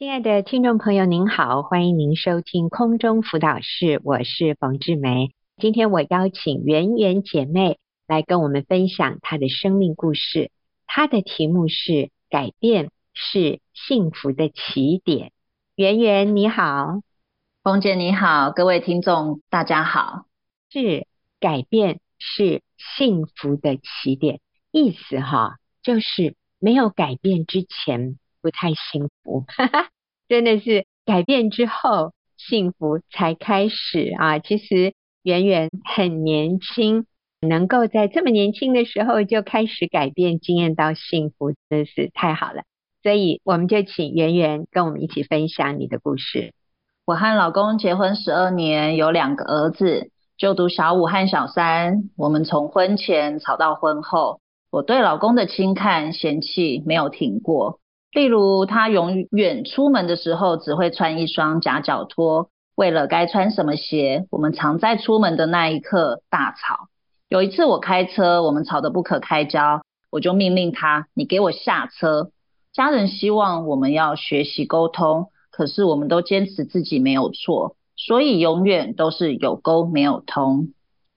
亲爱的听众朋友，您好，欢迎您收听空中辅导室，我是冯志梅。今天我邀请圆圆姐妹来跟我们分享她的生命故事，她的题目是“改变是幸福的起点”。圆圆你好，冯姐你好，各位听众大家好。是改变是幸福的起点，意思哈，就是没有改变之前。不太幸福，哈哈，真的是改变之后幸福才开始啊！其实圆圆很年轻，能够在这么年轻的时候就开始改变，经验到幸福，真是太好了。所以我们就请圆圆跟我们一起分享你的故事。我和老公结婚十二年，有两个儿子，就读小五和小三。我们从婚前吵到婚后，我对老公的轻看嫌弃没有停过。例如，他永远出门的时候只会穿一双夹脚拖，为了该穿什么鞋，我们常在出门的那一刻大吵。有一次我开车，我们吵得不可开交，我就命令他：“你给我下车。”家人希望我们要学习沟通，可是我们都坚持自己没有错，所以永远都是有沟没有通。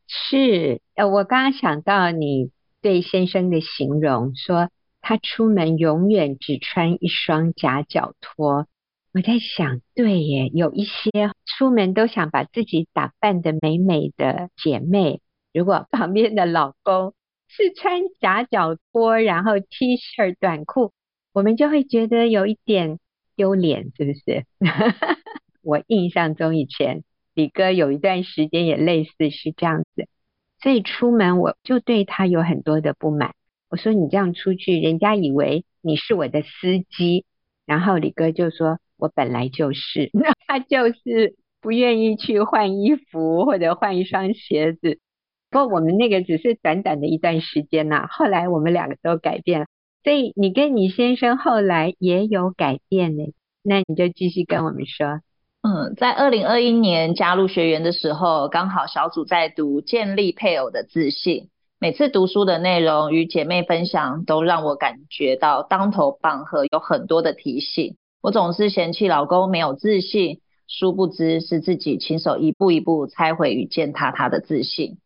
是，呃，我刚刚想到你对先生的形容说。他出门永远只穿一双夹脚拖。我在想，对耶，有一些出门都想把自己打扮得美美的姐妹，如果旁边的老公是穿夹脚拖，然后 T 恤短裤，我们就会觉得有一点丢脸，是不是？我印象中以前李哥有一段时间也类似是这样子，所以出门我就对他有很多的不满。我说你这样出去，人家以为你是我的司机。然后李哥就说：“我本来就是。”那他就是不愿意去换衣服或者换一双鞋子。不过我们那个只是短短的一段时间呐，后来我们两个都改变了。所以你跟你先生后来也有改变呢？那你就继续跟我们说。嗯，在二零二一年加入学员的时候，刚好小组在读建立配偶的自信。每次读书的内容与姐妹分享，都让我感觉到当头棒喝，有很多的提醒。我总是嫌弃老公没有自信，殊不知是自己亲手一步一步拆毁与践踏他的自信。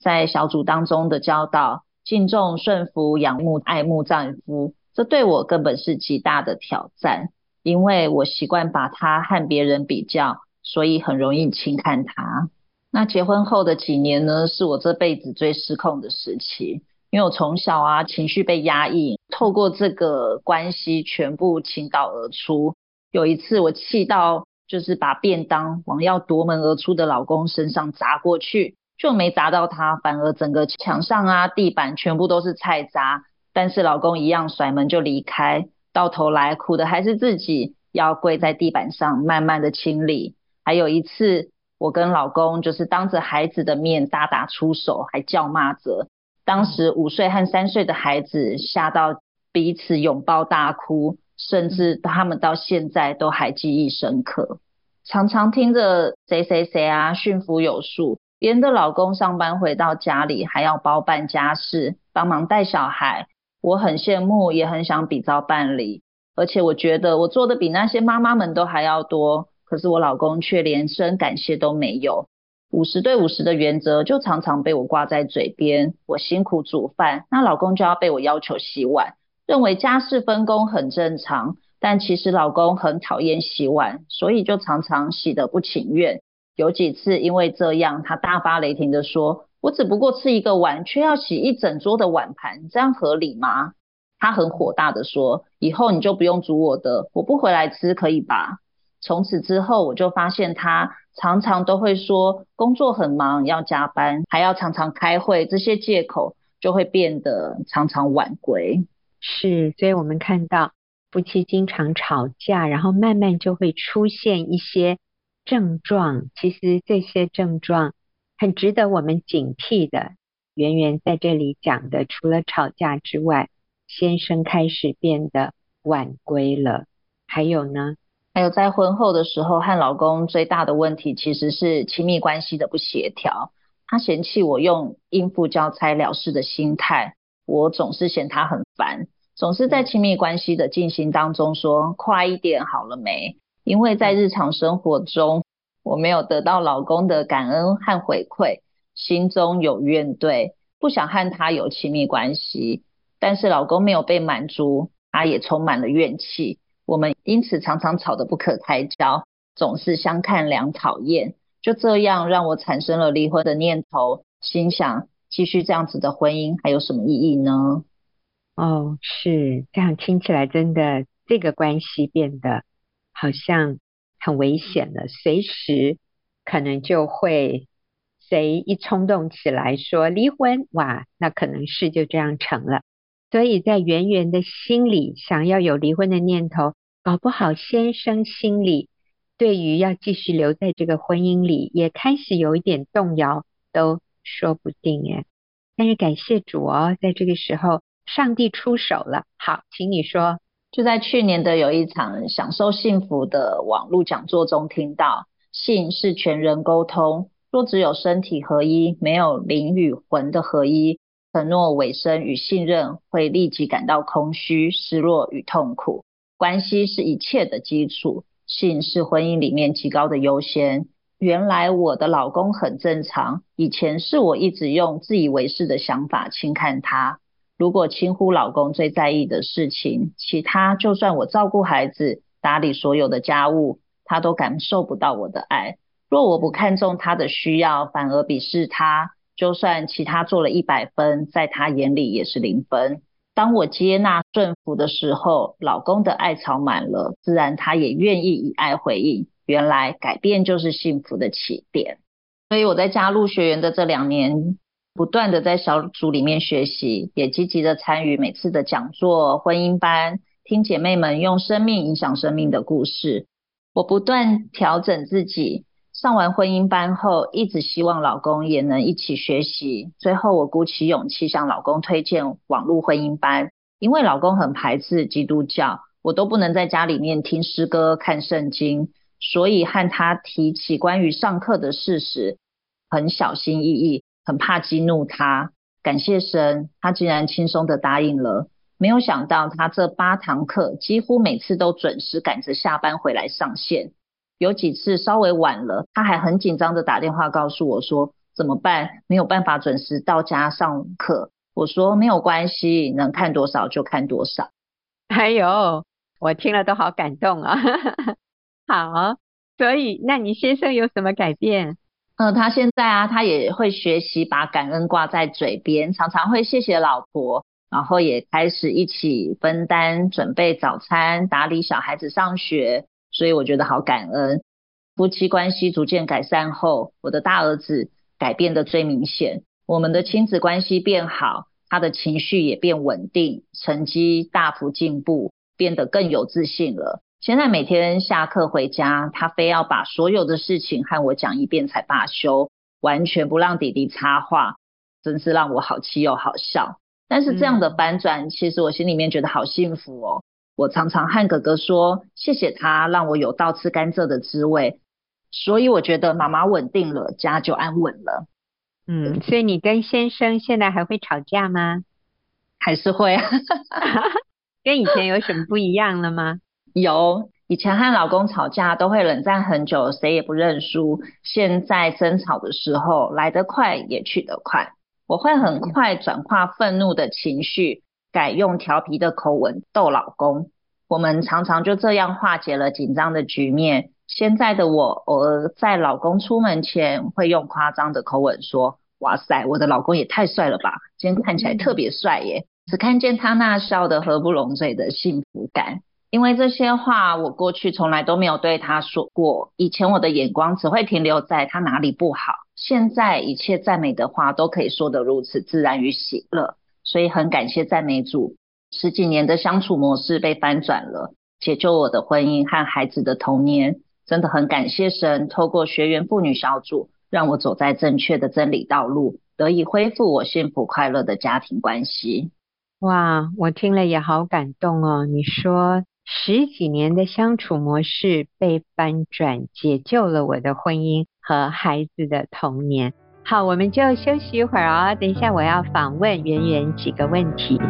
在小组当中的教导，敬重、顺服、仰慕、爱慕丈夫，这对我根本是极大的挑战，因为我习惯把他和别人比较，所以很容易轻看他。那结婚后的几年呢，是我这辈子最失控的时期，因为我从小啊情绪被压抑，透过这个关系全部倾倒而出。有一次我气到，就是把便当往要夺门而出的老公身上砸过去，就没砸到他，反而整个墙上啊地板全部都是菜渣。但是老公一样甩门就离开，到头来苦的还是自己，要跪在地板上慢慢的清理。还有一次。我跟老公就是当着孩子的面大打出手，还叫骂着。当时五岁和三岁的孩子吓到彼此拥抱大哭，甚至他们到现在都还记忆深刻。常常听着谁谁谁啊驯服有术，别人的老公上班回到家里还要包办家事，帮忙带小孩。我很羡慕，也很想比照办理，而且我觉得我做的比那些妈妈们都还要多。可是我老公却连声感谢都没有，五十对五十的原则就常常被我挂在嘴边。我辛苦煮饭，那老公就要被我要求洗碗，认为家事分工很正常。但其实老公很讨厌洗碗，所以就常常洗得不情愿。有几次因为这样，他大发雷霆地说：“我只不过吃一个碗，却要洗一整桌的碗盘，这样合理吗？”他很火大地说：“以后你就不用煮我的，我不回来吃，可以吧？”从此之后，我就发现他常常都会说工作很忙，要加班，还要常常开会，这些借口就会变得常常晚归。是，所以我们看到夫妻经常吵架，然后慢慢就会出现一些症状。其实这些症状很值得我们警惕的。圆圆在这里讲的，除了吵架之外，先生开始变得晚归了，还有呢？还有在婚后的时候，和老公最大的问题其实是亲密关系的不协调。他嫌弃我用应付交差了事的心态，我总是嫌他很烦，总是在亲密关系的进行当中说快一点好了没？因为在日常生活中，我没有得到老公的感恩和回馈，心中有怨怼，不想和他有亲密关系。但是老公没有被满足，他也充满了怨气。我们因此常常吵得不可开交，总是相看两讨厌。就这样让我产生了离婚的念头，心想继续这样子的婚姻还有什么意义呢？哦，是这样，听起来真的这个关系变得好像很危险了，随时可能就会谁一冲动起来说离婚，哇，那可能事就这样成了。所以在圆圆的心里想要有离婚的念头，搞不好先生心里。对于要继续留在这个婚姻里，也开始有一点动摇，都说不定诶。但是感谢主哦，在这个时候，上帝出手了。好，请你说。就在去年的有一场享受幸福的网络讲座中，听到性是全人沟通，若只有身体合一，没有灵与魂的合一，承诺委身与信任会立即感到空虚、失落与痛苦。关系是一切的基础。性是婚姻里面极高的优先。原来我的老公很正常，以前是我一直用自以为是的想法轻看他。如果轻忽老公最在意的事情，其他就算我照顾孩子、打理所有的家务，他都感受不到我的爱。若我不看重他的需要，反而鄙视他，就算其他做了一百分，在他眼里也是零分。当我接纳顺服的时候，老公的爱槽满了，自然他也愿意以爱回应。原来改变就是幸福的起点。所以我在加入学员的这两年，不断的在小组里面学习，也积极的参与每次的讲座、婚姻班，听姐妹们用生命影响生命的故事。我不断调整自己。上完婚姻班后，一直希望老公也能一起学习。最后，我鼓起勇气向老公推荐网络婚姻班，因为老公很排斥基督教，我都不能在家里面听诗歌、看圣经，所以和他提起关于上课的事时，很小心翼翼，很怕激怒他。感谢神，他竟然轻松地答应了。没有想到，他这八堂课几乎每次都准时赶着下班回来上线。有几次稍微晚了，他还很紧张的打电话告诉我说怎么办？没有办法准时到家上课。我说没有关系，能看多少就看多少。哎呦，我听了都好感动啊！好，所以那你先生有什么改变？嗯、呃，他现在啊，他也会学习把感恩挂在嘴边，常常会谢谢老婆，然后也开始一起分担准备早餐、打理小孩子上学。所以我觉得好感恩，夫妻关系逐渐改善后，我的大儿子改变的最明显，我们的亲子关系变好，他的情绪也变稳定，成绩大幅进步，变得更有自信了。现在每天下课回家，他非要把所有的事情和我讲一遍才罢休，完全不让弟弟插话，真是让我好气又好笑。但是这样的反转，其实我心里面觉得好幸福哦。我常常和哥哥说，谢谢他让我有倒吃甘蔗的滋味，所以我觉得妈妈稳定了，家就安稳了。嗯，所以你跟先生现在还会吵架吗？还是会啊，跟以前有什么不一样了吗？有，以前和老公吵架都会冷战很久，谁也不认输。现在争吵的时候来得快也去得快，我会很快转化愤怒的情绪。改用调皮的口吻逗老公，我们常常就这样化解了紧张的局面。现在的我偶尔在老公出门前会用夸张的口吻说：“哇塞，我的老公也太帅了吧！今天看起来特别帅耶！”只看见他那笑得合不拢嘴的幸福感。因为这些话我过去从来都没有对他说过，以前我的眼光只会停留在他哪里不好，现在一切赞美的话都可以说得如此自然与喜乐。所以很感谢赞美主，十几年的相处模式被翻转了，解救我的婚姻和孩子的童年，真的很感谢神，透过学员妇女小组，让我走在正确的真理道路，得以恢复我幸福快乐的家庭关系。哇，我听了也好感动哦！你说十几年的相处模式被翻转，解救了我的婚姻和孩子的童年。好，我们就休息一会儿哦。等一下，我要访问圆圆几个问题。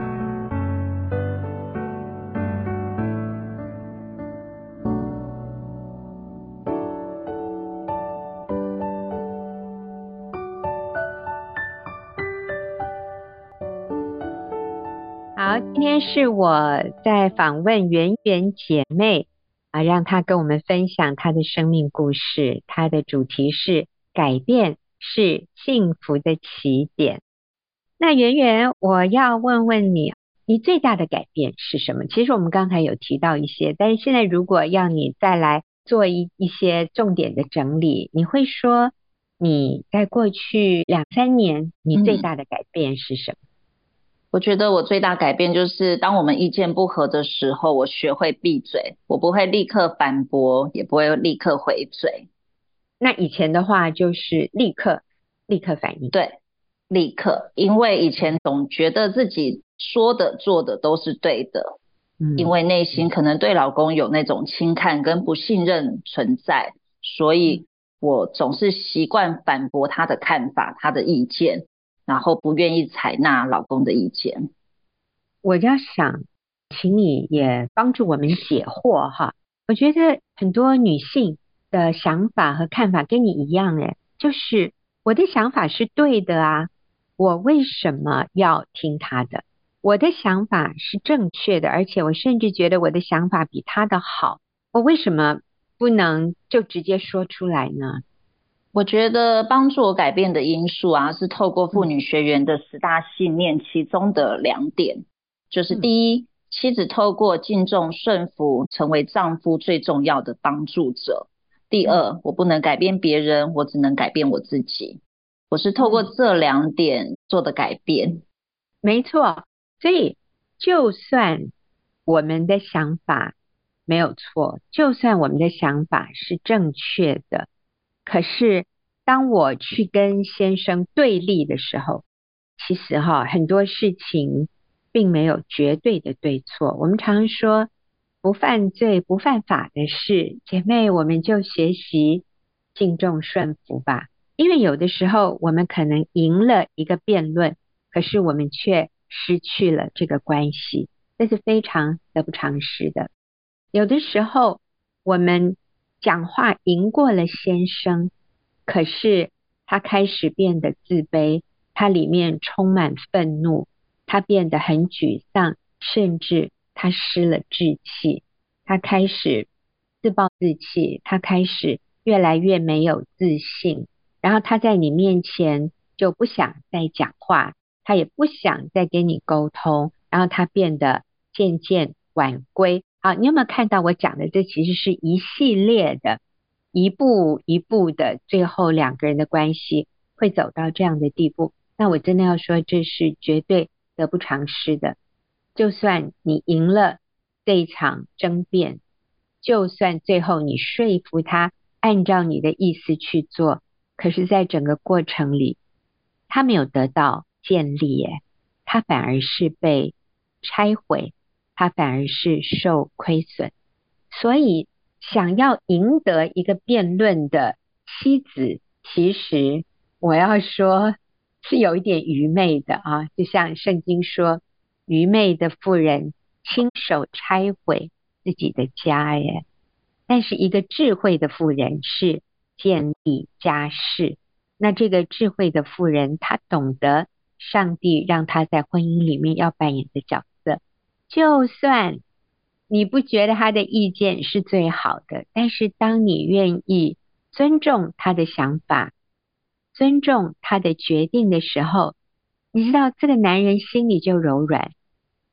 天是我在访问圆圆姐妹啊，让她跟我们分享她的生命故事。她的主题是改变是幸福的起点。那圆圆，我要问问你，你最大的改变是什么？其实我们刚才有提到一些，但是现在如果要你再来做一一些重点的整理，你会说你在过去两三年你最大的改变是什么？嗯我觉得我最大改变就是，当我们意见不合的时候，我学会闭嘴，我不会立刻反驳，也不会立刻回嘴。那以前的话就是立刻立刻反应，对，立刻，因为以前总觉得自己说的做的都是对的，嗯，因为内心可能对老公有那种轻看跟不信任存在，所以我总是习惯反驳他的看法，他的意见。然后不愿意采纳老公的意见，我就想请你也帮助我们解惑哈。我觉得很多女性的想法和看法跟你一样诶，就是我的想法是对的啊，我为什么要听他的？我的想法是正确的，而且我甚至觉得我的想法比他的好，我为什么不能就直接说出来呢？我觉得帮助我改变的因素啊，是透过妇女学员的十大信念其中的两点，就是第一，妻子透过敬重顺服，成为丈夫最重要的帮助者；第二，我不能改变别人，我只能改变我自己。我是透过这两点做的改变。没错，所以就算我们的想法没有错，就算我们的想法是正确的。可是，当我去跟先生对立的时候，其实哈很多事情并没有绝对的对错。我们常说不犯罪不犯法的事，姐妹，我们就学习敬重顺服吧。因为有的时候我们可能赢了一个辩论，可是我们却失去了这个关系，这是非常得不偿失的。有的时候我们。讲话赢过了先生，可是他开始变得自卑，他里面充满愤怒，他变得很沮丧，甚至他失了志气，他开始自暴自弃，他开始越来越没有自信，然后他在你面前就不想再讲话，他也不想再跟你沟通，然后他变得渐渐晚归。好，你有没有看到我讲的？这其实是一系列的，一步一步的，最后两个人的关系会走到这样的地步。那我真的要说，这是绝对得不偿失的。就算你赢了这一场争辩，就算最后你说服他按照你的意思去做，可是，在整个过程里，他没有得到建立，耶，他反而是被拆毁。他反而是受亏损，所以想要赢得一个辩论的妻子，其实我要说是有一点愚昧的啊！就像圣经说，愚昧的妇人亲手拆毁自己的家耶，但是一个智慧的妇人是建立家室。那这个智慧的妇人，她懂得上帝让她在婚姻里面要扮演的角色。就算你不觉得他的意见是最好的，但是当你愿意尊重他的想法，尊重他的决定的时候，你知道这个男人心里就柔软，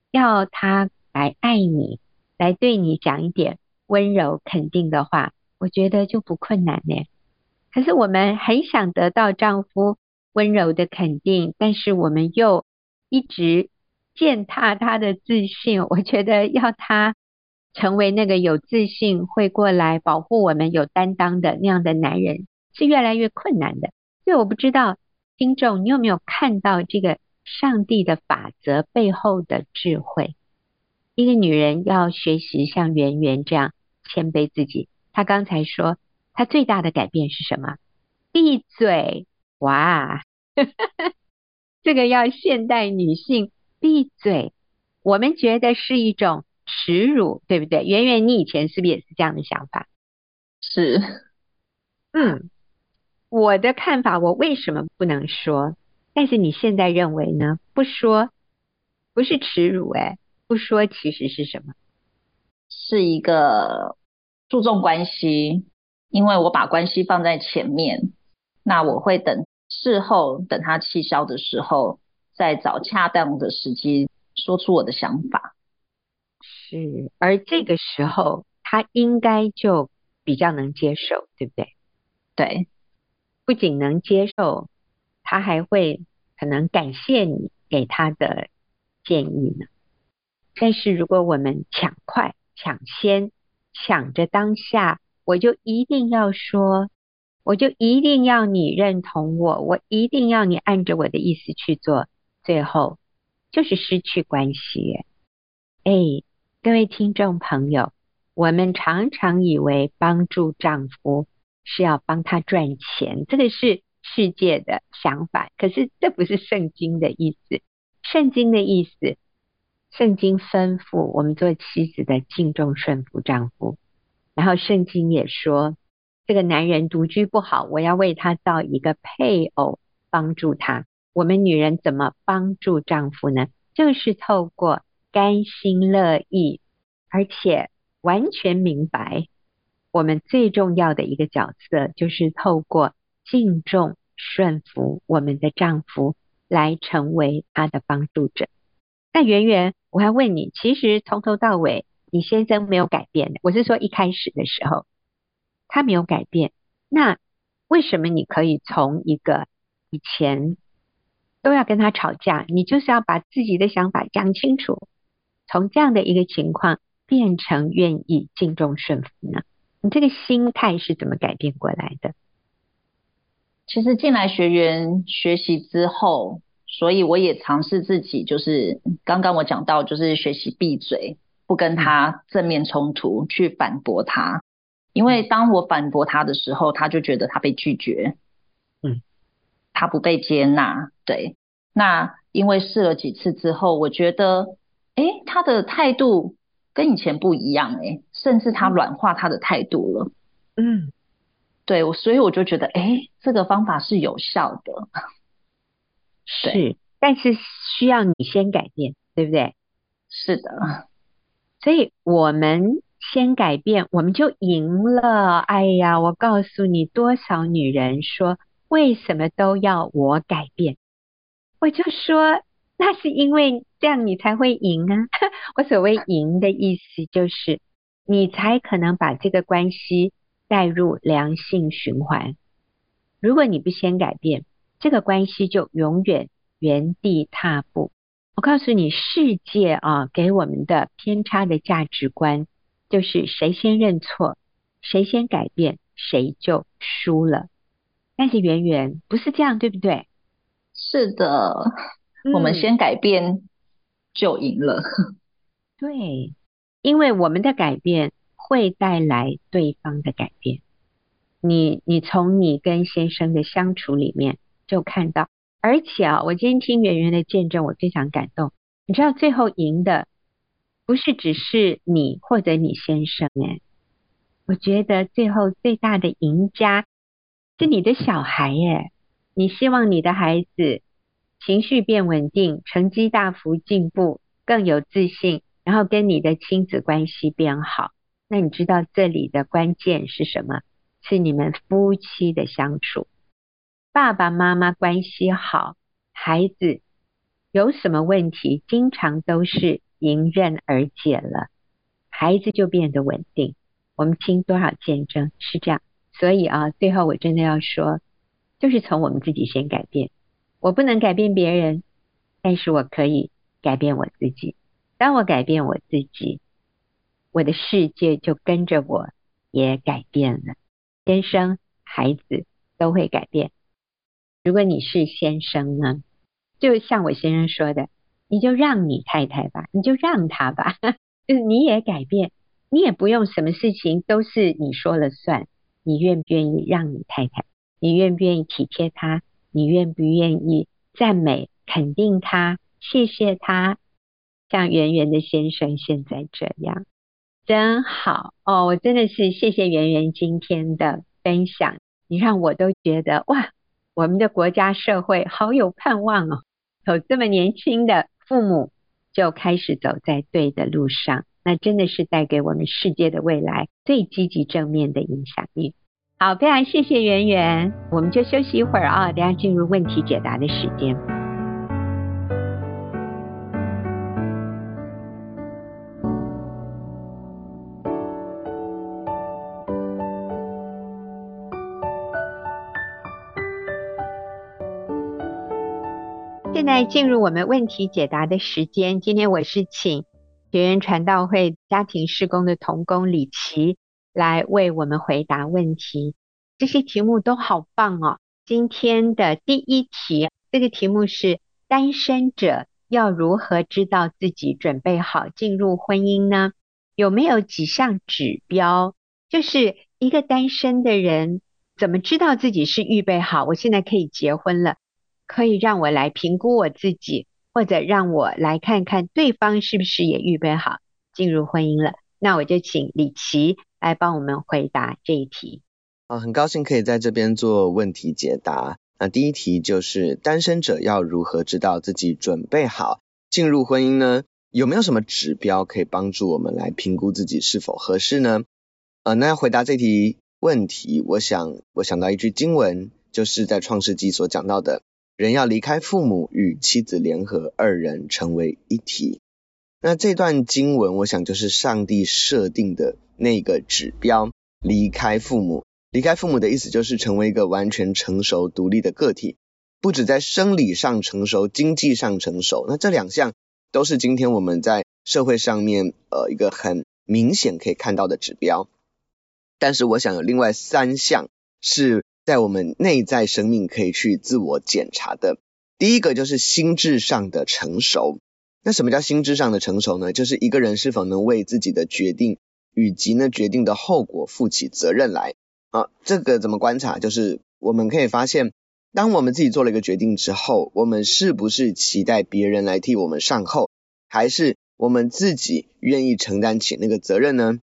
要他来爱你，来对你讲一点温柔肯定的话，我觉得就不困难呢。可是我们很想得到丈夫温柔的肯定，但是我们又一直。践踏他的自信，我觉得要他成为那个有自信、会过来保护我们、有担当的那样的男人，是越来越困难的。所以我不知道听众你有没有看到这个上帝的法则背后的智慧？一个女人要学习像圆圆这样谦卑自己。她刚才说，她最大的改变是什么？闭嘴！哇，这个要现代女性。闭嘴！我们觉得是一种耻辱，对不对？圆圆，你以前是不是也是这样的想法？是，嗯，我的看法，我为什么不能说？但是你现在认为呢？不说，不是耻辱哎，不说其实是什么？是一个注重关系，因为我把关系放在前面，那我会等事后等他气消的时候，再找恰当的时机说出我的想法。是，而这个时候他应该就比较能接受，对不对？对，不仅能接受，他还会可能感谢你给他的建议呢。但是如果我们抢快，抢先，抢着当下，我就一定要说，我就一定要你认同我，我一定要你按着我的意思去做，最后就是失去关系。哎，各位听众朋友，我们常常以为帮助丈夫是要帮他赚钱，这个是世界的想法，可是这不是圣经的意思。圣经的意思。圣经吩咐我们做妻子的敬重顺服丈夫，然后圣经也说，这个男人独居不好，我要为他造一个配偶帮助他。我们女人怎么帮助丈夫呢？就是透过甘心乐意，而且完全明白，我们最重要的一个角色就是透过敬重顺服我们的丈夫，来成为他的帮助者。那圆圆，我还问你，其实从头到尾，你先生没有改变。我是说一开始的时候，他没有改变。那为什么你可以从一个以前都要跟他吵架，你就是要把自己的想法讲清楚，从这样的一个情况变成愿意敬重顺服呢？你这个心态是怎么改变过来的？其实进来学员学习之后。所以我也尝试自己，就是刚刚我讲到，就是学习闭嘴，不跟他正面冲突，去反驳他。因为当我反驳他的时候，他就觉得他被拒绝，嗯，他不被接纳。对，那因为试了几次之后，我觉得，哎，他的态度跟以前不一样，哎，甚至他软化他的态度了。嗯，对，我所以我就觉得，哎，这个方法是有效的。是，但是需要你先改变，对不对？是的，所以我们先改变，我们就赢了。哎呀，我告诉你，多少女人说，为什么都要我改变？我就说，那是因为这样你才会赢啊。我所谓赢的意思，就是你才可能把这个关系带入良性循环。如果你不先改变，这个关系就永远原地踏步。我告诉你，世界啊，给我们的偏差的价值观，就是谁先认错，谁先改变，谁就输了。但是圆圆不是这样，对不对？是的，我们先改变就赢了。嗯。对，因为我们的改变会带来对方的改变。你你从你跟先生的相处里面。就看到，而且啊，我今天听圆圆的见证，我非常感动。你知道，最后赢的不是只是你或者你先生哎，我觉得最后最大的赢家是你的小孩耶。你希望你的孩子情绪变稳定，成绩大幅进步，更有自信，然后跟你的亲子关系变好。那你知道这里的关键是什么？是你们夫妻的相处。爸爸妈妈关系好，孩子有什么问题，经常都是迎刃而解了，孩子就变得稳定。我们听多少见证是这样，所以啊，最后我真的要说，就是从我们自己先改变。我不能改变别人，但是我可以改变我自己。当我改变我自己，我的世界就跟着我也改变了。先生、孩子都会改变。如果你是先生呢，就像我先生说的，你就让你太太吧，你就让他吧，就是你也改变，你也不用什么事情都是你说了算，你愿不愿意让你太太？你愿不愿意体贴他？你愿不愿意赞美、肯定他？谢谢他，像圆圆的先生现在这样，真好哦！我真的是谢谢圆圆今天的分享，你让我都觉得哇。我们的国家社会好有盼望哦，有这么年轻的父母就开始走在对的路上，那真的是带给我们世界的未来最积极正面的影响力。好，非常谢谢圆圆，我们就休息一会儿啊，等下进入问题解答的时间。现在进入我们问题解答的时间。今天我是请学员传道会家庭事工的童工李琦来为我们回答问题。这些题目都好棒哦。今天的第一题，这个题目是：单身者要如何知道自己准备好进入婚姻呢？有没有几项指标？就是一个单身的人怎么知道自己是预备好？我现在可以结婚了。可以让我来评估我自己，或者让我来看看对方是不是也预备好进入婚姻了。那我就请李琦来帮我们回答这一题。啊，很高兴可以在这边做问题解答。那第一题就是单身者要如何知道自己准备好进入婚姻呢？有没有什么指标可以帮助我们来评估自己是否合适呢？呃，那回答这题问题，我想我想到一句经文，就是在创世纪所讲到的。人要离开父母，与妻子联合，二人成为一体。那这段经文，我想就是上帝设定的那个指标。离开父母，离开父母的意思就是成为一个完全成熟、独立的个体，不止在生理上成熟，经济上成熟。那这两项都是今天我们在社会上面呃一个很明显可以看到的指标。但是，我想有另外三项是。在我们内在生命可以去自我检查的，第一个就是心智上的成熟。那什么叫心智上的成熟呢？就是一个人是否能为自己的决定以及呢决定的后果负起责任来。啊，这个怎么观察？就是我们可以发现，当我们自己做了一个决定之后，我们是不是期待别人来替我们善后，还是我们自己愿意承担起那个责任呢？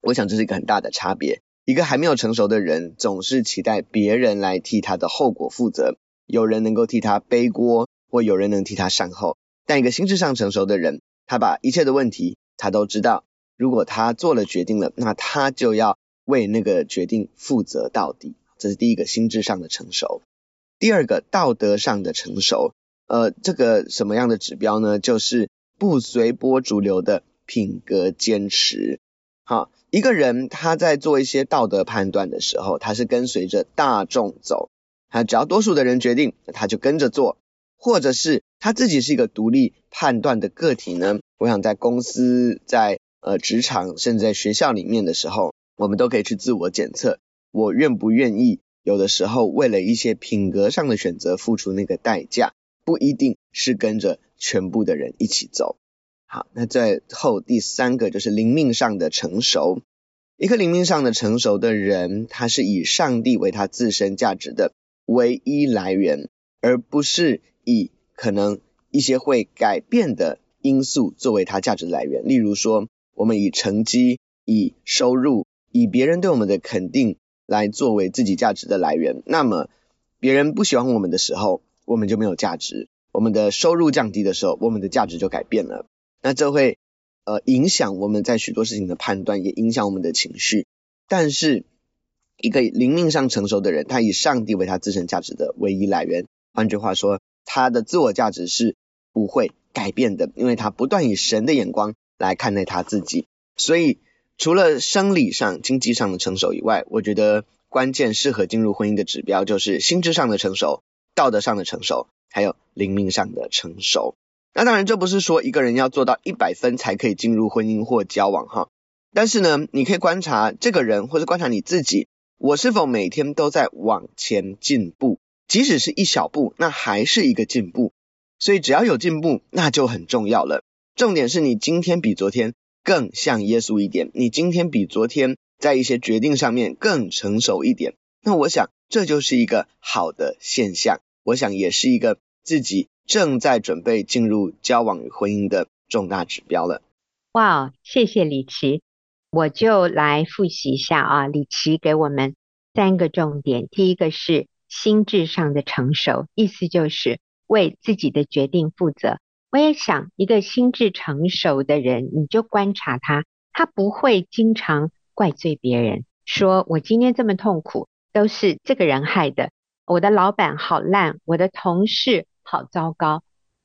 我想这是一个很大的差别。一个还没有成熟的人，总是期待别人来替他的后果负责，有人能够替他背锅，或有人能替他善后。但一个心智上成熟的人，他把一切的问题他都知道，如果他做了决定了，那他就要为那个决定负责到底。这是第一个心智上的成熟。第二个道德上的成熟，呃，这个什么样的指标呢？就是不随波逐流的品格坚持。好。一个人他在做一些道德判断的时候，他是跟随着大众走，他只要多数的人决定，他就跟着做，或者是他自己是一个独立判断的个体呢？我想在公司、在呃职场，甚至在学校里面的时候，我们都可以去自我检测，我愿不愿意？有的时候为了一些品格上的选择付出那个代价，不一定是跟着全部的人一起走。好，那最后第三个就是灵命上的成熟。一个灵命上的成熟的人，他是以上帝为他自身价值的唯一来源，而不是以可能一些会改变的因素作为他价值来源。例如说，我们以成绩、以收入、以别人对我们的肯定来作为自己价值的来源。那么，别人不喜欢我们的时候，我们就没有价值；我们的收入降低的时候，我们的价值就改变了。那这会呃影响我们在许多事情的判断，也影响我们的情绪。但是一个灵命上成熟的人，他以上帝为他自身价值的唯一来源。换句话说，他的自我价值是不会改变的，因为他不断以神的眼光来看待他自己。所以除了生理上、经济上的成熟以外，我觉得关键适合进入婚姻的指标就是心智上的成熟、道德上的成熟，还有灵命上的成熟。那当然，这不是说一个人要做到一百分才可以进入婚姻或交往哈。但是呢，你可以观察这个人，或者观察你自己，我是否每天都在往前进步，即使是一小步，那还是一个进步。所以只要有进步，那就很重要了。重点是你今天比昨天更像耶稣一点，你今天比昨天在一些决定上面更成熟一点。那我想这就是一个好的现象，我想也是一个自己。正在准备进入交往与婚姻的重大指标了。哇，谢谢李琦，我就来复习一下啊。李琦给我们三个重点，第一个是心智上的成熟，意思就是为自己的决定负责，我也想，一个心智成熟的人，你就观察他，他不会经常怪罪别人，说我今天这么痛苦都是这个人害的，我的老板好烂，我的同事好糟糕。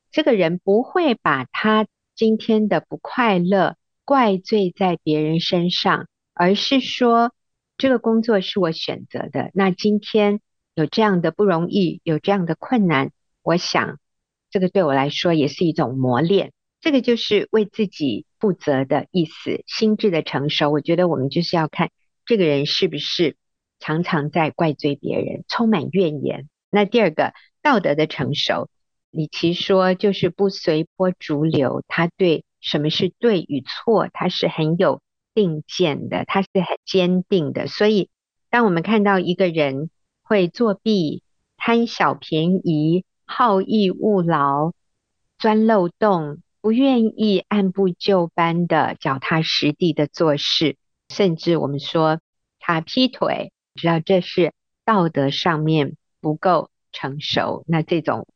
这个人不会把他今天的不快乐怪罪在别人身上，而是说这个工作是我选择的，那今天有这样的不容易，有这样的困难，我想。这个对我来说也是一种磨练，这个就是为自己负责的意思。心智的成熟，我觉得我们就是要看这个人是不是常常在怪罪别人，充满怨言。那第二个道德的成熟，与其说就是不随波逐流，他对什么是对与错，他是很有定见的，他是很坚定的。所以，当我们看到一个人会作弊、贪小便宜，好逸恶劳、钻漏洞，不愿意按部就班的脚踏实地的做事，甚至我们说他劈腿，知道这是道德上面不够成熟，那这种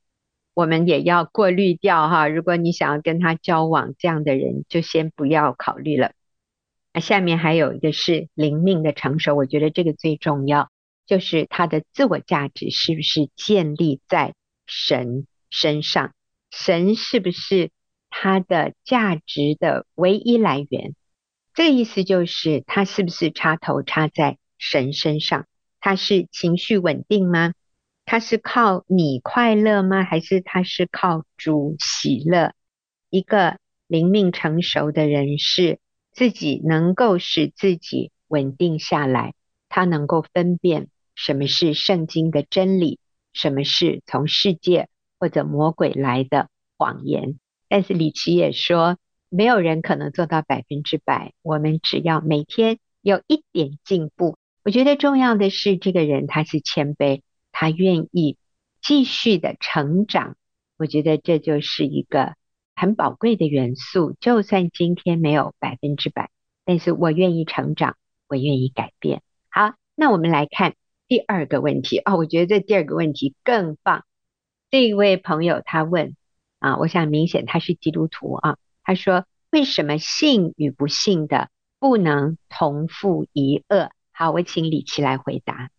我们也要过滤掉哈。如果你想要跟他交往，这样的人就先不要考虑了。那下面还有一个是灵命的成熟，我觉得这个最重要，就是他的自我价值是不是建立在神身上，神是不是他的价值的唯一来源？这个意思就是，他是不是插头插在神身上？他是情绪稳定吗？他是靠你快乐吗？还是他是靠主喜乐？一个灵命成熟的人，是自己能够使自己稳定下来，他能够分辨什么是圣经的真理。什么是从世界或者魔鬼来的谎言？但是李琦也说，没有人可能做到百分之百。我们只要每天有一点进步。我觉得重要的是，这个人他是谦卑，他愿意继续的成长。我觉得这就是一个很宝贵的元素。就算今天没有百分之百，但是我愿意成长，我愿意改变。好，那我们来看。第二个问题哦，我觉得这第二个问题更棒。这一位朋友他问啊，我想明显他是基督徒啊。他说：“为什么信与不信的不能同父一轭？”好，我请李琦来回答。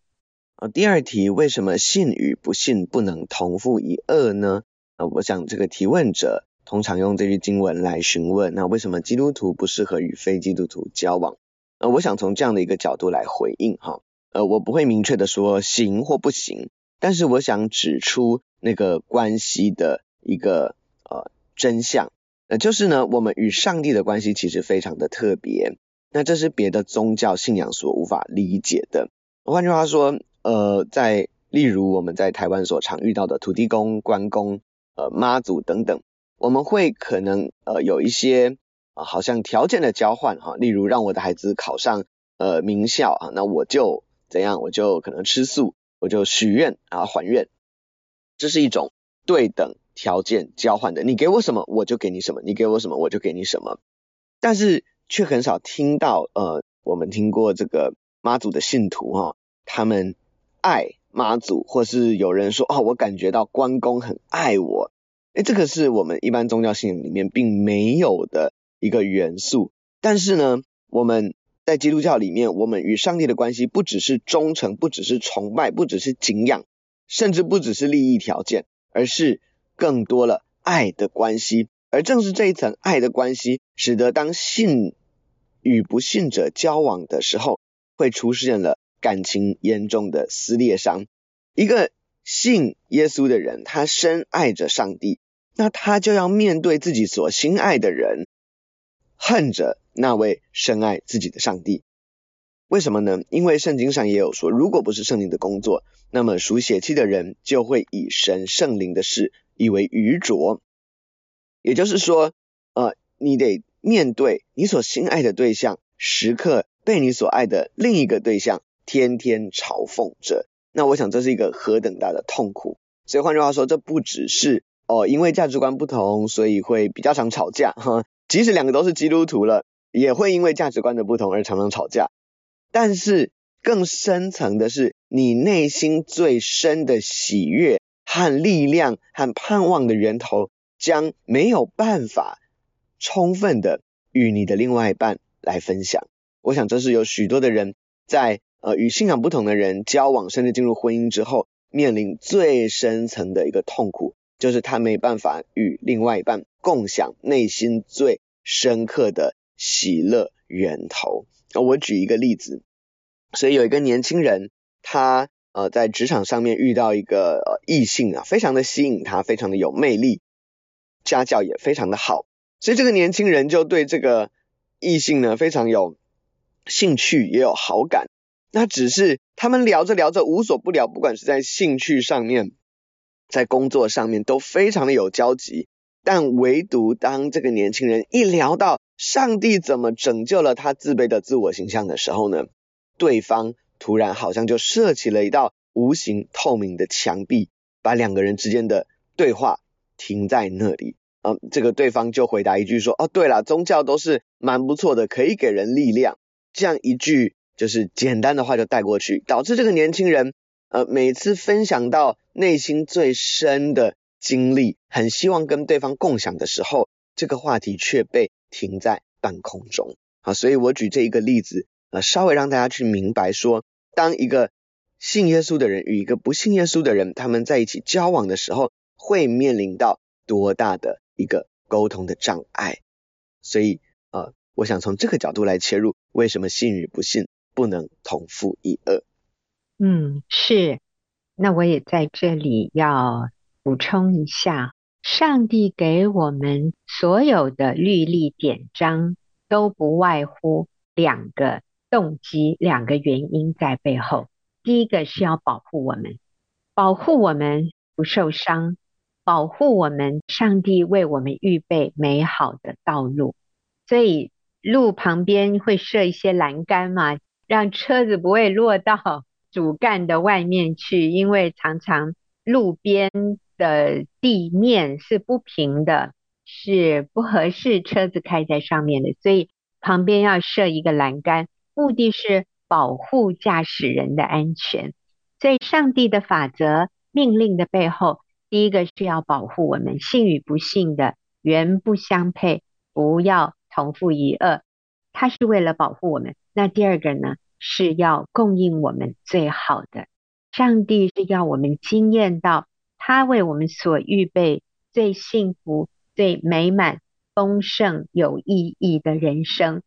啊，第二题，为什么信与不信不能同父一轭呢？啊，我想这个提问者通常用这句经文来询问，那为什么基督徒不适合与非基督徒交往？呃，我想从这样的一个角度来回应哈。呃，我不会明确的说行或不行，但是我想指出那个关系的一个呃真相，呃，就是呢，我们与上帝的关系其实非常的特别，那这是别的宗教信仰所无法理解的。换句话说，呃，在例如我们在台湾所常遇到的土地公、关公、呃妈祖等等，我们会可能呃有一些啊、呃、好像条件的交换哈，例如让我的孩子考上呃名校啊，那我就。怎样我就可能吃素，我就许愿啊还愿，这是一种对等条件交换的，你给我什么我就给你什么，你给我什么我就给你什么，但是却很少听到呃，我们听过这个妈祖的信徒哈、他们爱妈祖，或是有人说哦，我感觉到关公很爱我，诶，这个是我们一般宗教信仰里面并没有的一个元素，但是呢，我们。在基督教里面，我们与上帝的关系不只是忠诚，不只是崇拜，不只是敬仰，甚至不只是利益条件，而是更多了爱的关系。而正是这一层爱的关系，使得当信与不信者交往的时候，会出现了感情严重的撕裂伤。一个信耶稣的人，他深爱着上帝，那他就要面对自己所心爱的人，恨着。那位深爱自己的上帝，为什么呢？因为圣经上也有说，如果不是圣灵的工作，那么属血气的人就会以神圣灵的事以为愚拙。也就是说，呃，你得面对你所心爱的对象，时刻被你所爱的另一个对象天天嘲讽着。那我想这是一个何等大的痛苦。所以换句话说，这不只是哦，因为价值观不同，所以会比较常吵架哈。即使两个都是基督徒了。也会因为价值观的不同而常常吵架，但是更深层的是，你内心最深的喜悦和力量和盼望的源头，将没有办法充分的与你的另外一半来分享。我想这是有许多的人在呃与信仰不同的人交往，甚至进入婚姻之后，面临最深层的一个痛苦，就是他没办法与另外一半共享内心最深刻的喜乐源头。我举一个例子，所以有一个年轻人，他呃在职场上面遇到一个呃异性啊，非常的吸引他，非常的有魅力，家教也非常的好，所以这个年轻人就对这个异性呢非常有兴趣，也有好感。那只是他们聊着聊着无所不聊，不管是在兴趣上面，在工作上面都非常的有交集。但唯独当这个年轻人一聊到上帝怎么拯救了他自卑的自我形象的时候呢，对方突然好像就设起了一道无形透明的墙壁，把两个人之间的对话停在那里。嗯，这个对方就回答一句说：“哦，对了，宗教都是蛮不错的，可以给人力量。”这样一句就是简单的话就带过去，导致这个年轻人呃每次分享到内心最深的经历，很希望跟对方共享的时候，这个话题却被停在半空中。啊，所以我举这一个例子，呃，稍微让大家去明白说，当一个信耶稣的人与一个不信耶稣的人，他们在一起交往的时候，会面临到多大的一个沟通的障碍。所以，呃，我想从这个角度来切入，为什么信与不信不能同负一轭？嗯，是。那我也在这里要补充一下，上帝给我们所有的律例典章，都不外乎两个动机、两个原因在背后。第一个是要保护我们，保护我们不受伤。保护我们，上帝为我们预备美好的道路，所以路旁边会设一些栏杆嘛，让车子不会落到主干的外面去，因为常常路边的地面是不平的，是不合适车子开在上面的，所以旁边要设一个栏杆，目的是保护驾驶人的安全。所以上帝的法则命令的背后。第一个是要保护我们，信与不信的原不相配，不要同负一轭。他是为了保护我们。那第二个呢，是要供应我们最好的。上帝是要我们经验到他为我们所预备最幸福、最美满、丰盛、有意义的人生。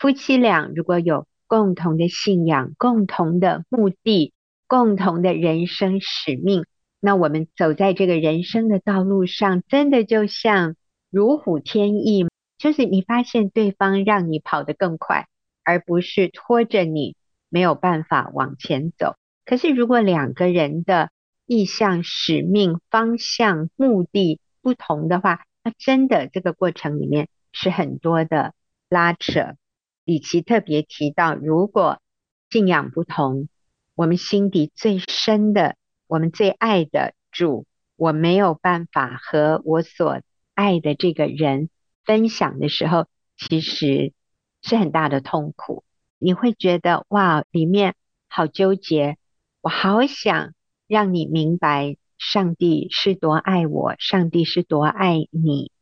夫妻俩如果有共同的信仰、共同的目的、共同的人生使命。那我们走在这个人生的道路上，真的就像如虎添翼，就是你发现对方让你跑得更快，而不是拖着你没有办法往前走。可是如果两个人的意向、使命、方向、目的不同的话，那真的这个过程里面是很多的拉扯。李琦特别提到，如果信仰不同，我们心底最深的。我们最爱的主，我没有办法和我所爱的这个人分享的时候，其实是很大的痛苦。你会觉得哇，里面好纠结，我好想让你明白，上帝是多爱我，上帝是多爱你。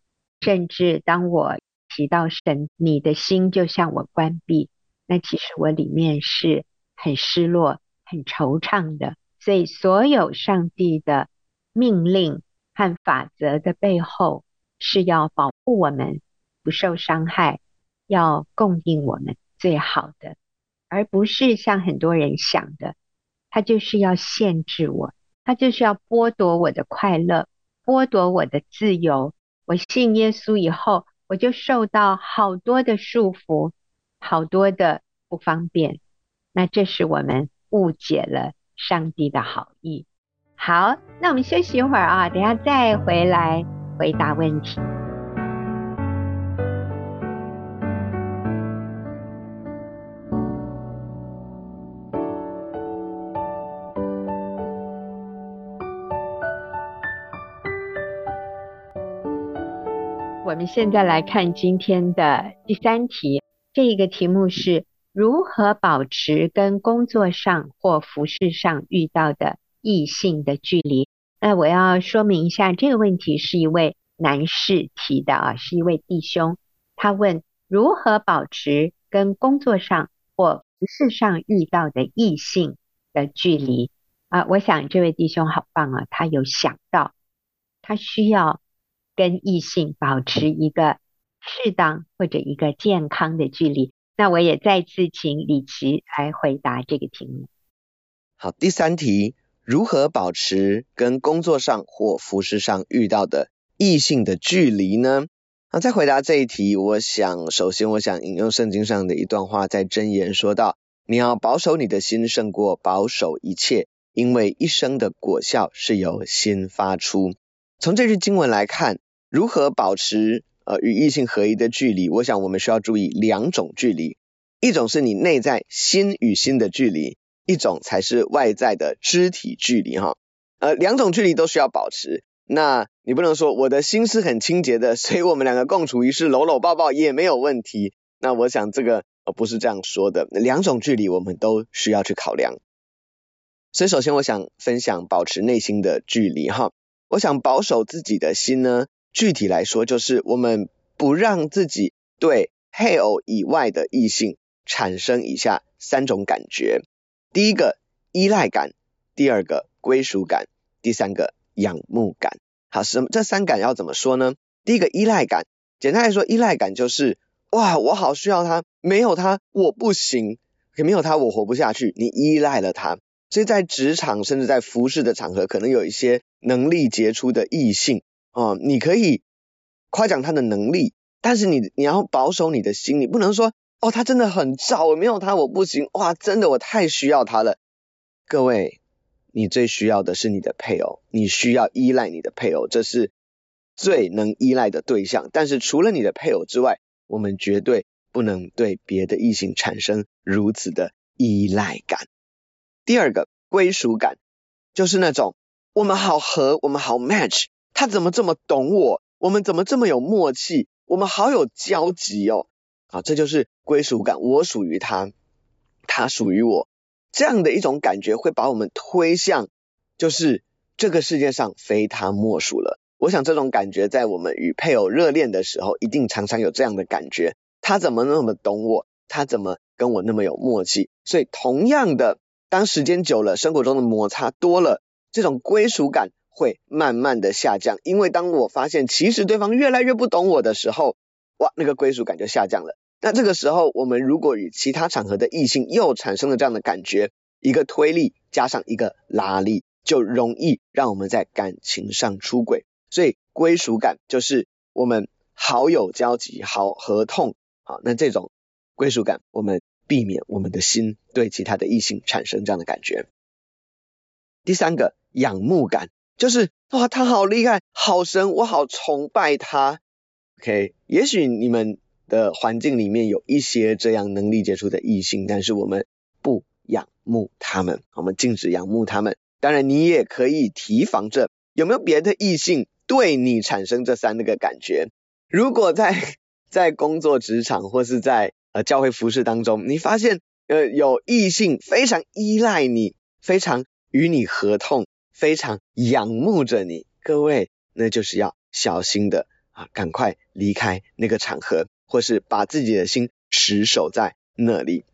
甚至当我提到神，你的心就向我关闭，那其实我里面是很失落、很惆怅的。所以，所有上帝的命令和法则的背后，是要保护我们不受伤害，要供应我们最好的，而不是像很多人想的，他就是要限制我，他就是要剥夺我的快乐，剥夺我的自由。我信耶稣以后，我就受到好多的束缚，好多的不方便。那这是我们误解了。上帝的好意。好，那我们休息一会儿啊，等下再回来回答问题。我们现在来看今天的第三题，这一个题目是。如何保持跟工作上或服饰上遇到的异性的距离？那我要说明一下，这个问题是一位男士提的啊，是一位弟兄，他问如何保持跟工作上或服饰上遇到的异性的距离啊？我想这位弟兄好棒啊，他有想到他需要跟异性保持一个适当或者一个健康的距离。那我也再次请李琦来回答这个题目。好，第三题，如何保持跟工作上或服饰上遇到的异性的距离呢？那在回答这一题，我想首先我想引用圣经上的一段话，在箴言说到：你要保守你的心胜过保守一切，因为一生的果效是由心发出。从这句经文来看，如何保持呃与异性合一的距离？我想我们需要注意两种距离，一种是你内在心与心的距离，一种才是外在的肢体距离哈。呃，两种距离都需要保持。那你不能说我的心是很清洁的，所以我们两个共处一室，搂搂抱抱也没有问题。那我想这个呃不是这样说的，两种距离我们都需要去考量。所以首先我想分享保持内心的距离哈。我想保守自己的心呢，具体来说就是我们不让自己对配偶以外的异性产生以下三种感觉：第一个依赖感，第二个归属感，第三个。仰慕感，好，什么？这三感要怎么说呢？第一个依赖感，简单来说，依赖感就是哇，我好需要他，没有他我不行，没有他我活不下去。你依赖了他，所以在职场甚至在服事的场合，可能有一些能力杰出的异性哦，你可以夸奖他的能力，但是你你要保守你的心，你不能说哦，他真的很照，我没有他我不行，哇，真的我太需要他了，各位。你最需要的是你的配偶，你需要依赖你的配偶，这是最能依赖的对象。但是除了你的配偶之外，我们绝对不能对别的异性产生如此的依赖感。第二个归属感，就是那种我们好合，我们好 match，他怎么这么懂我，我们怎么这么有默契，我们好有交集哦。啊，这就是归属感，我属于他，他属于我。这样的一种感觉会把我们推向，就是这个世界上非他莫属了。我想这种感觉在我们与配偶热恋的时候，一定常常有这样的感觉。他怎么那么懂我？他怎么跟我那么有默契？所以同样的，当时间久了，生活中的摩擦多了，这种归属感会慢慢的下降。因为当我发现其实对方越来越不懂我的时候，哇，那个归属感就下降了。那这个时候，我们如果与其他场合的异性又产生了这样的感觉，一个推力加上一个拉力，就容易让我们在感情上出轨。所以归属感就是我们好有交集、好合痛。好，那这种归属感，我们避免我们的心对其他的异性产生这样的感觉。第三个仰慕感，就是哇，他好厉害，好神，我好崇拜他。OK，也许你们。的环境里面有一些这样能力杰出的异性，但是我们不仰慕他们，我们禁止仰慕他们。当然，你也可以提防着有没有别的异性对你产生这三个感觉。如果在在工作职场或是在呃教会服事当中，你发现呃有异性非常依赖你，非常与你合痛，非常仰慕着你，各位，那就是要小心的啊，赶快离开那个场合。或是把自己的心持守在那里，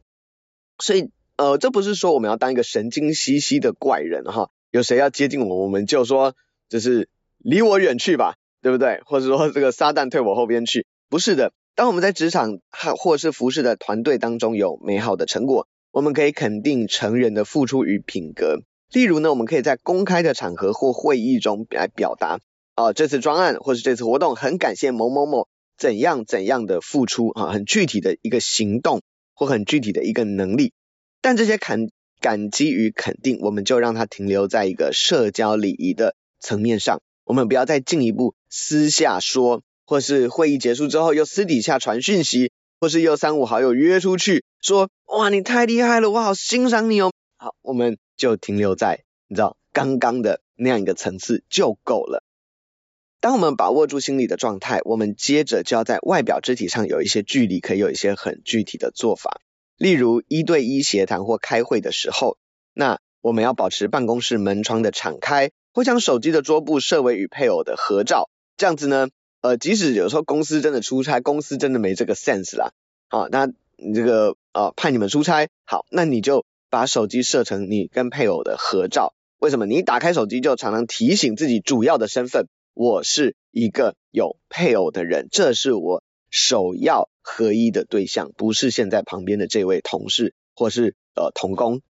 所以呃，这不是说我们要当一个神经兮兮的怪人哈，有谁要接近我，我们就说就是离我远去吧，对不对？或者说这个撒旦退我后边去，不是的。当我们在职场或是服侍的团队当中有美好的成果，我们可以肯定成员的付出与品格。例如呢，我们可以在公开的场合或会议中来表达，啊、这次专案或是这次活动很感谢某某某。怎样怎样的付出啊，很具体的一个行动或很具体的一个能力，但这些感感激与肯定，我们就让它停留在一个社交礼仪的层面上，我们不要再进一步私下说，或是会议结束之后又私底下传讯息，或是又三五好友约出去说，哇，你太厉害了，我好欣赏你哦。好，我们就停留在你知道刚刚的那样一个层次就够了。当我们把握住心理的状态，我们接着就要在外表肢体上有一些距离，可以有一些很具体的做法。例如一对一协谈或开会的时候，那我们要保持办公室门窗的敞开，或将手机的桌布设为与配偶的合照，这样子呢，呃，即使有时候公司真的出差，公司真的没这个 sense 啦，好，那你这个呃派你们出差，好，那你就把手机设成你跟配偶的合照。为什么？你一打开手机就常常提醒自己主要的身份，我是一个有配偶的人，这是我首要合一的对象，不是现在旁边的这位同事或是呃同工，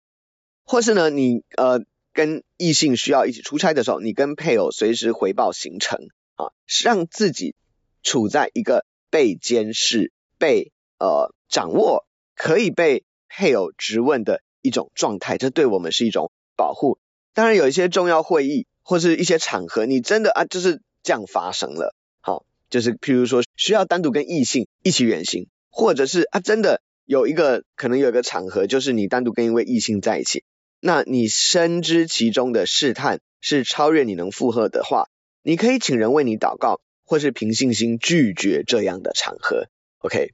或是呢你呃跟异性需要一起出差的时候，你跟配偶随时回报行程啊，让自己处在一个被监视、被呃掌握、可以被配偶质问的一种状态，这对我们是一种保护。当然有一些重要会议或是一些场合，你真的啊就是这样发生了，好，就是譬如说需要单独跟异性一起远行，或者是啊真的有一个可能有一个场合，就是你单独跟一位异性在一起，那你深知其中的试探是超越你能负荷的话，你可以请人为你祷告，或是凭信心拒绝这样的场合。OK，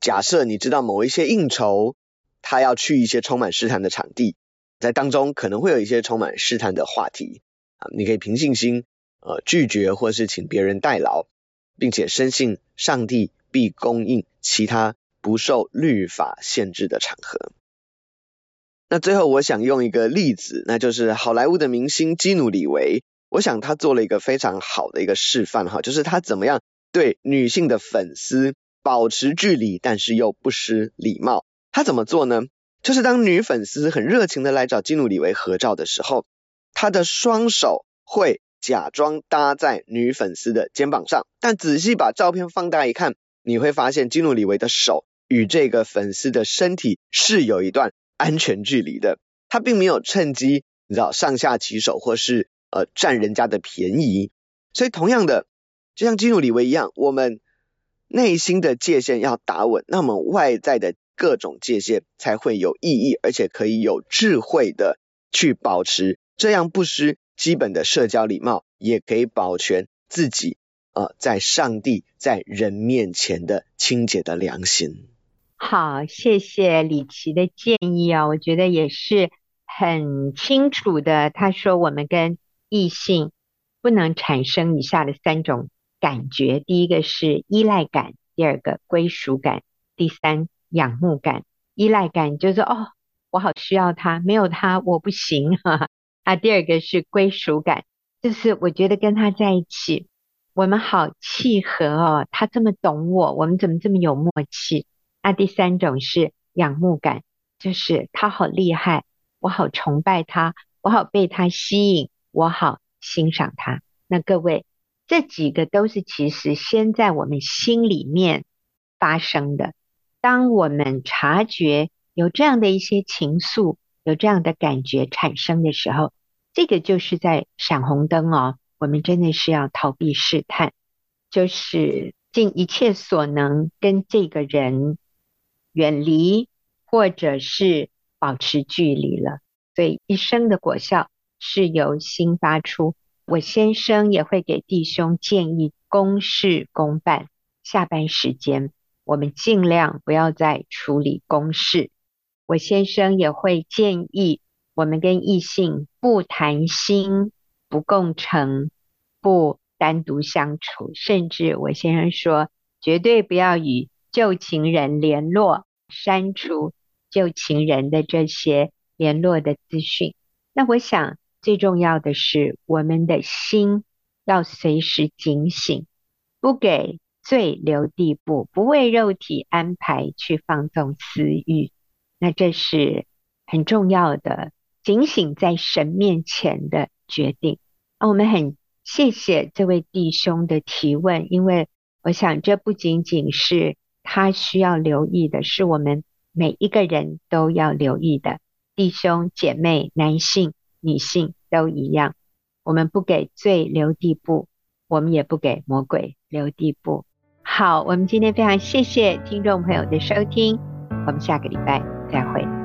假设你知道某一些应酬，他要去一些充满试探的场地。在当中可能会有一些充满试探的话题啊，你可以凭信心呃拒绝，或是请别人代劳，并且深信上帝必供应其他不受律法限制的场合。那最后我想用一个例子，那就是好莱坞的明星基努李维，我想他做了一个非常好的一个示范哈，就是他怎么样对女性的粉丝保持距离，但是又不失礼貌。他怎么做呢？就是当女粉丝很热情的来找基努李维合照的时候，他的双手会假装搭在女粉丝的肩膀上，但仔细把照片放大一看，你会发现基努李维的手与这个粉丝的身体是有一段安全距离的，他并没有趁机你知道上下其手或是呃占人家的便宜，所以同样的，就像基努李维一样，我们内心的界限要打稳，那么外在的。各种界限才会有意义，而且可以有智慧的去保持，这样不失基本的社交礼貌，也可以保全自己呃在上帝在人面前的清洁的良心。好，谢谢李琦的建议哦，我觉得也是很清楚的。他说我们跟异性不能产生以下的三种感觉：第一个是依赖感，第二个归属感，第三。仰慕感、依赖感，就是哦，我好需要他，没有他我不行哈。啊，第二个是归属感，就是我觉得跟他在一起，我们好契合哦，他这么懂我，我们怎么这么有默契？啊，第三种是仰慕感，就是他好厉害，我好崇拜他，我好被他吸引，我好欣赏他。那各位，这几个都是其实先在我们心里面发生的。当我们察觉有这样的一些情愫，有这样的感觉产生的时候，这个就是在闪红灯哦。我们真的是要逃避试探，就是尽一切所能跟这个人远离，或者是保持距离了。所以一生的果效是由心发出。我先生也会给弟兄建议公事公办，下班时间。我们尽量不要再处理公事。我先生也会建议我们跟异性不谈心、不共乘、不单独相处，甚至我先生说，绝对不要与旧情人联络，删除旧情人的这些联络的资讯。那我想最重要的是，我们的心要随时警醒，不给。罪留地步，不为肉体安排去放纵私欲，那这是很重要的，警醒在神面前的决定。那我们很谢谢这位弟兄的提问，因为我想这不仅仅是他需要留意的，是我们每一个人都要留意的。弟兄姐妹，男性、女性都一样，我们不给罪留地步，我们也不给魔鬼留地步。好，我们今天非常谢谢听众朋友的收听，我们下个礼拜再会。